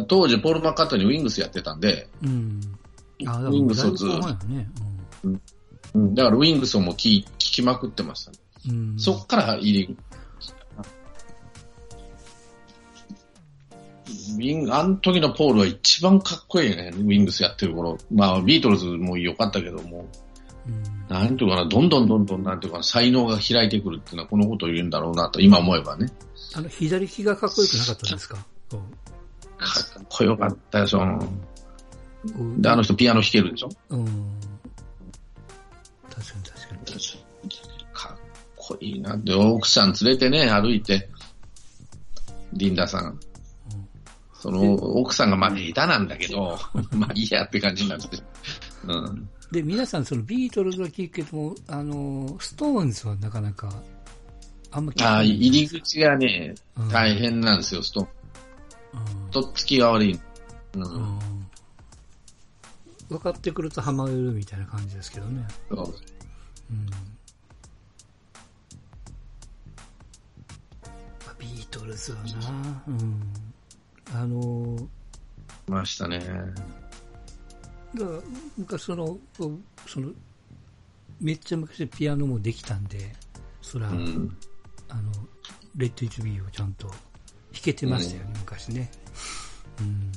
当時、ポール・マッカートニーウィングスやってたんで、うん。ウィングスをずっとだいぶ後半やね。うん、だからウィングスをもう聞聞きまくってましたね。うん。うん、そっから入り、ウィング、あの時のポールは一番かっこいいね、ウィングスやってる頃。まあ、ビートルズも良かったけども、うん。なんていうかな、どんどんどんどん、なんていうかな、才能が開いてくるっていうのはこのことを言うんだろうなと、今思えばね。あの、左利きがかっこよくなかったですか？かっこよかったよ、その。で、あの人ピアノ弾けるでしょ？うん。確かに確かに。かっこいいな。で、奥さん連れてね、歩いて、リンダさん。その、奥さんがまあ下手なんだけど、まあいいやって感じになって。うん。で、皆さん、そのビートルズは聞くけども、あの、ストーンズはなかなか、あんま聞かああ、ない入り口がね、うん大変なんですよ、ストうんとっつきが悪い。うん。うん。分かってくるとハマるみたいな感じですけどね。そううん。あビートルズはな、うん。あの、ましたね。だから昔その、その、めっちゃ昔ピアノもできたん。で、そら、うん。あの、レッド・イット・ビーをちゃん。と弾けてましたよね、昔ね。うん。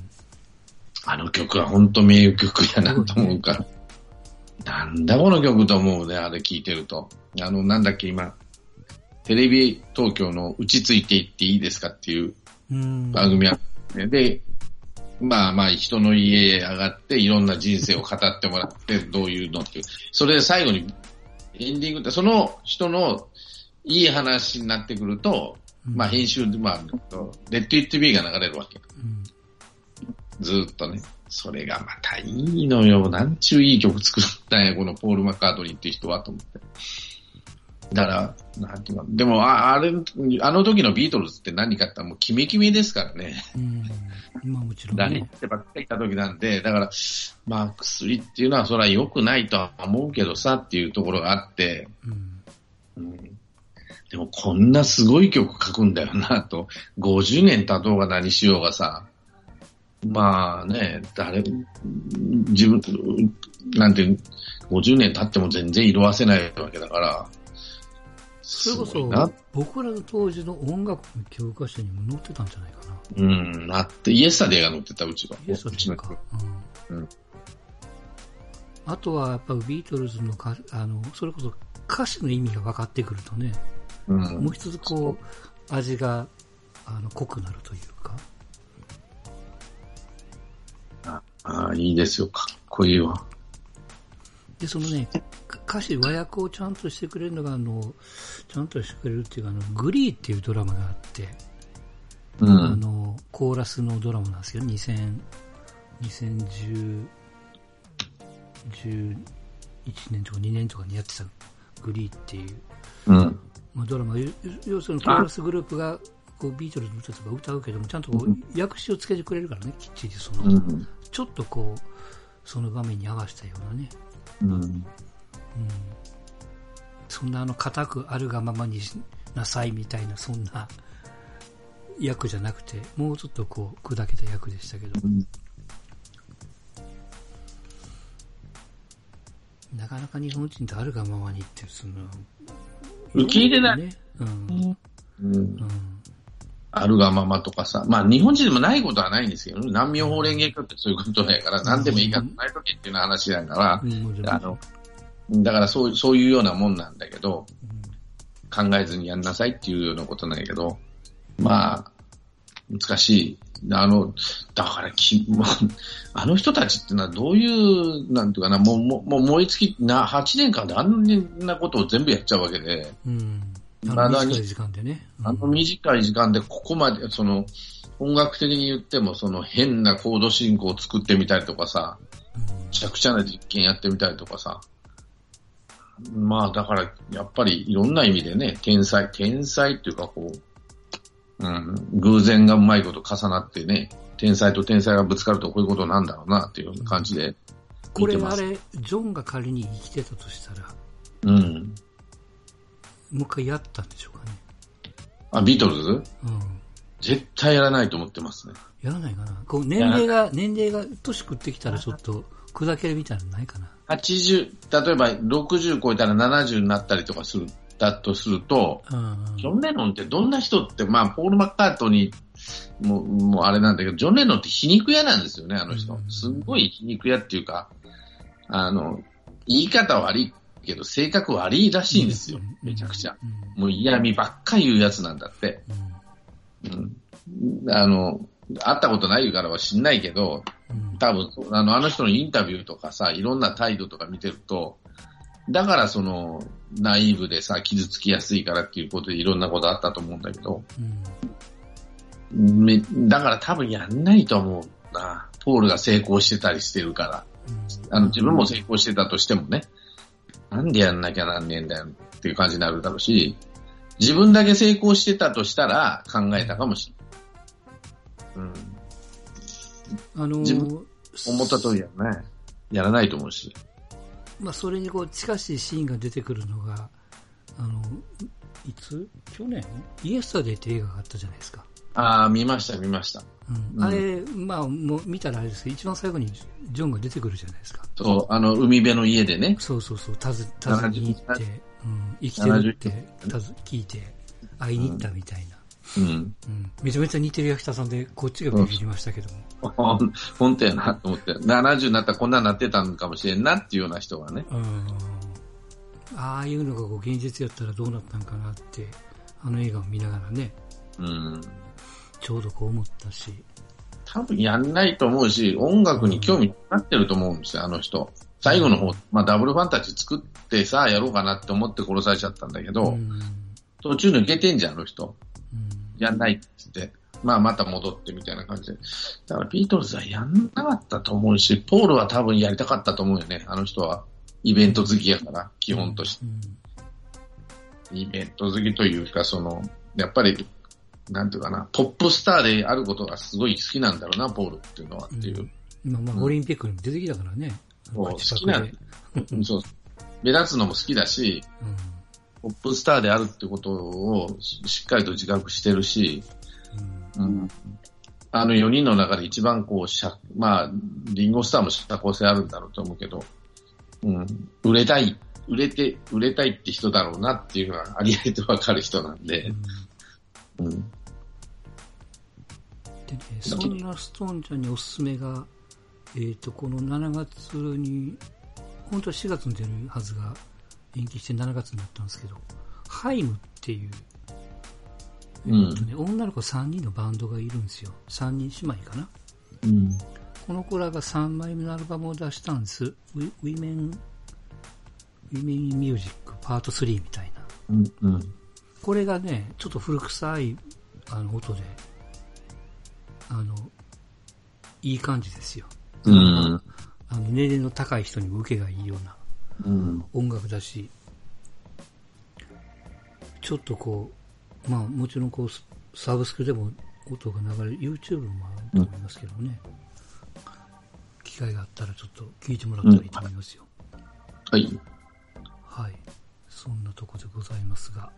あの曲は本当名曲やなと思うから。なんだこの曲と思うね、あれ聞いてると。あの、なんだっけ今、テレビ東京の打ちついていっていいですかっていううん。番組あって、で、まあまあ人の家へ上がっていろんな人生を語ってもらってどういうのっていう。それで最後にエンディングって、その人のいい話になってくると、まあ編集で、まあ、レッド・イット・ビーが流れるわけ。うん。ずーっとね。それがまたいいのよ。なんちゅういい曲作ったんや、このポール・マッカートニーっていう人は、と思って。だから、なんていうか、でもあ、あれ、あの時のビートルズって何かってもうキメキメですからね。うん。今もちろん、ね。何ってばっかり言った時なんで、だから、まあ薬っていうのはそれは良くないとは思うけどさっていうところがあって、うん、うん、でもこんなすごい曲書くんだよなと、50年経とうが何しようがさ、まあね、誰、自分、なんていう、50年経っても全然色あせないわけだから、それこそ、僕らの当時の音楽の教科書にも載ってたんじゃないかな。うん、なって、イエスタデーが載ってた、うちは。イエスタデーか。うん。うん、あとは、やっぱビートルズのか、あの、それこそ歌詞の意味が分かってくるとね、うん、もう一つこう、味が、あの、濃くなるというか。ああ、いいですよ。かっこいいわ。で、そのね、歌詞、和訳をちゃんとしてくれるのが、あの、ちゃんとしてくれるっていうか、あの、グリーっていうドラマがあって、うん、あの、コーラスのドラマなんですよ。2000、2010、11年とか2年とかにやってたグリーっていう、うん、まあ、ドラマ、要するにコーラスグループがこうビートルズの歌とか歌うけども、ちゃんとこう訳詞をつけてくれるからね、きっちりその、うん、ちょっとこう、その場面に合わせたようなね。うん。うん、そんなあの、固くあるがままにしなさいみたいな、そんな役じゃなくて、もうちょっとこう、砕けた役でしたけど。うん、なかなか日本人とあるがままにって、その、受け入れない。ね、うん。あるがままとかさ、まあ日本人でもないことはないんですけど、難民法連携ってそういうことだから、何でもいいかないときっていう話だから、あの、だからそうそういうようなもんなんだけど、考えずにやんなさいっていうようなことなんやけど、まあ、難しい。あの、だからき、あの人たちってのはどういう、なんていうかな、もう、もう燃え尽き、な、8年間であんなことを全部やっちゃうわけで、うんあの短い時間でね。うん、あの短い時間でここまで、その、音楽的に言っても、その変なコード進行を作ってみたりとかさ、めちゃくちゃな実験やってみたりとかさ。まあ、だから、やっぱりいろんな意味でね、天才、天才っていうかこう、うん、偶然がうまいこと重なってね、天才と天才がぶつかるとこういうことなんだろうなっていう感じでこれあれ、ジョンが仮に生きてたとしたら、うん。もう一回やったんでしょうかね。あ、ビートルズ？うん。絶対やらないと思ってますね。やらないかな。こう年齢が、年齢が年食ってきたらちょっと砕けるみたいなのないかな。80、例えば60超えたら70になったりとかする、だとすると、うん、ジョン・レノンってどんな人って、まあ、ポール・マッカートにもう、もうあれなんだけど、ジョン・レノンって皮肉屋なんですよね、あの人。すごい皮肉屋っていうか、あの、言い方悪いけど、性格悪いらしいんですよ。めちゃくちゃ。もう嫌味ばっか言うやつなんだって。うん。あの、会ったことないからは知んないけど、多分、あの、あの人のインタビューとかさ、いろんな態度とか見てると、だからその、ナイーブでさ、傷つきやすいからっていうことでいろんなことあったと思うんだけど、うん、だから多分やんないと思うな。ポールが成功してたりしてるから。あの、自分も成功してたとしてもね。なんでやんなきゃなんねえんだよっていう感じになるだろうし、自分だけ成功してたとしたら考えたかもしれない。うん。あのー、思った通りやね。やらないと思うし。まあ、それにこう、近しいシーンが出てくるのが、あの、いつ？去年？イエスタデーって映画があったじゃないですか。ああ、見ました、見ました。うん、あれ、まあ、もう見たらあれですけど、一番最後にジョンが出てくるじゃないですか。そう、あの、海辺の家でね。そうそうそう、たず、たずに行って、うん、生きてるって、たず、聞いて、会いに行ったみたいな。うん。うん。めちゃめちゃ似てる役者さんで、こっちがビビりましたけども。本当やなと思って、70になったらこんなになってたんかもしれんなっていうような人がね。うん。ああいうのがこう現実やったらどうなったんかなって、あの映画を見ながらね。うん。ちょうどこう思ったし。多分やんないと思うし、音楽に興味なってると思うんですよ、あの人。最後の方、まあダブルファンタジー作ってさあやろうかなって思って殺されちゃったんだけど、うん、途中抜けてんじゃん、あの人。うん、やんないって言って。まあまた戻ってみたいな感じで。だからビートルズはやんなかったと思うし、ポールは多分やりたかったと思うよね。あの人は。イベント好きやから、基本として。イベント好きというか、その、やっぱり、なんていうかな、トップスターであることがすごい好きなんだろうな、ポールっていうのはっていう。うん、まあまあ、オリンピックにも出てきたからね。そう好きな、そう、目立つのも好きだし、うん、トップスターであるってことをしっかりと自覚してるし、うん、あの4人の中で一番こう、しゃまあ、リンゴスターも社交性あるんだろうと思うけど、うん、売れたい、売れて、売れたいって人だろうなっていうのはありありとわかる人なんで、うん。でね、そんなストーンちゃんにおすすめが、えっ、ー、と、この7月に、本当は4月に出るはずが延期して7月になったんですけど、ハイムっていう、えーとね、うん、女の子3人のバンドがいるんですよ。3人姉妹かな。うん、この子らが3枚目のアルバムを出したんです。 Wi, Women, Women in Music Part 3みたいな。うんうん、これがね、ちょっと古臭いあの音で、あの、いい感じですよ。うん、あの年齢の高い人にも受けがいいような音楽だし、ちょっとこう、まあもちろんこう、サブスクでも音が流れる、YouTube もあると思いますけどね、うん、機会があったらちょっと聞いてもらったらいいと思いますよ。はい。はい。そんなとこでございますが。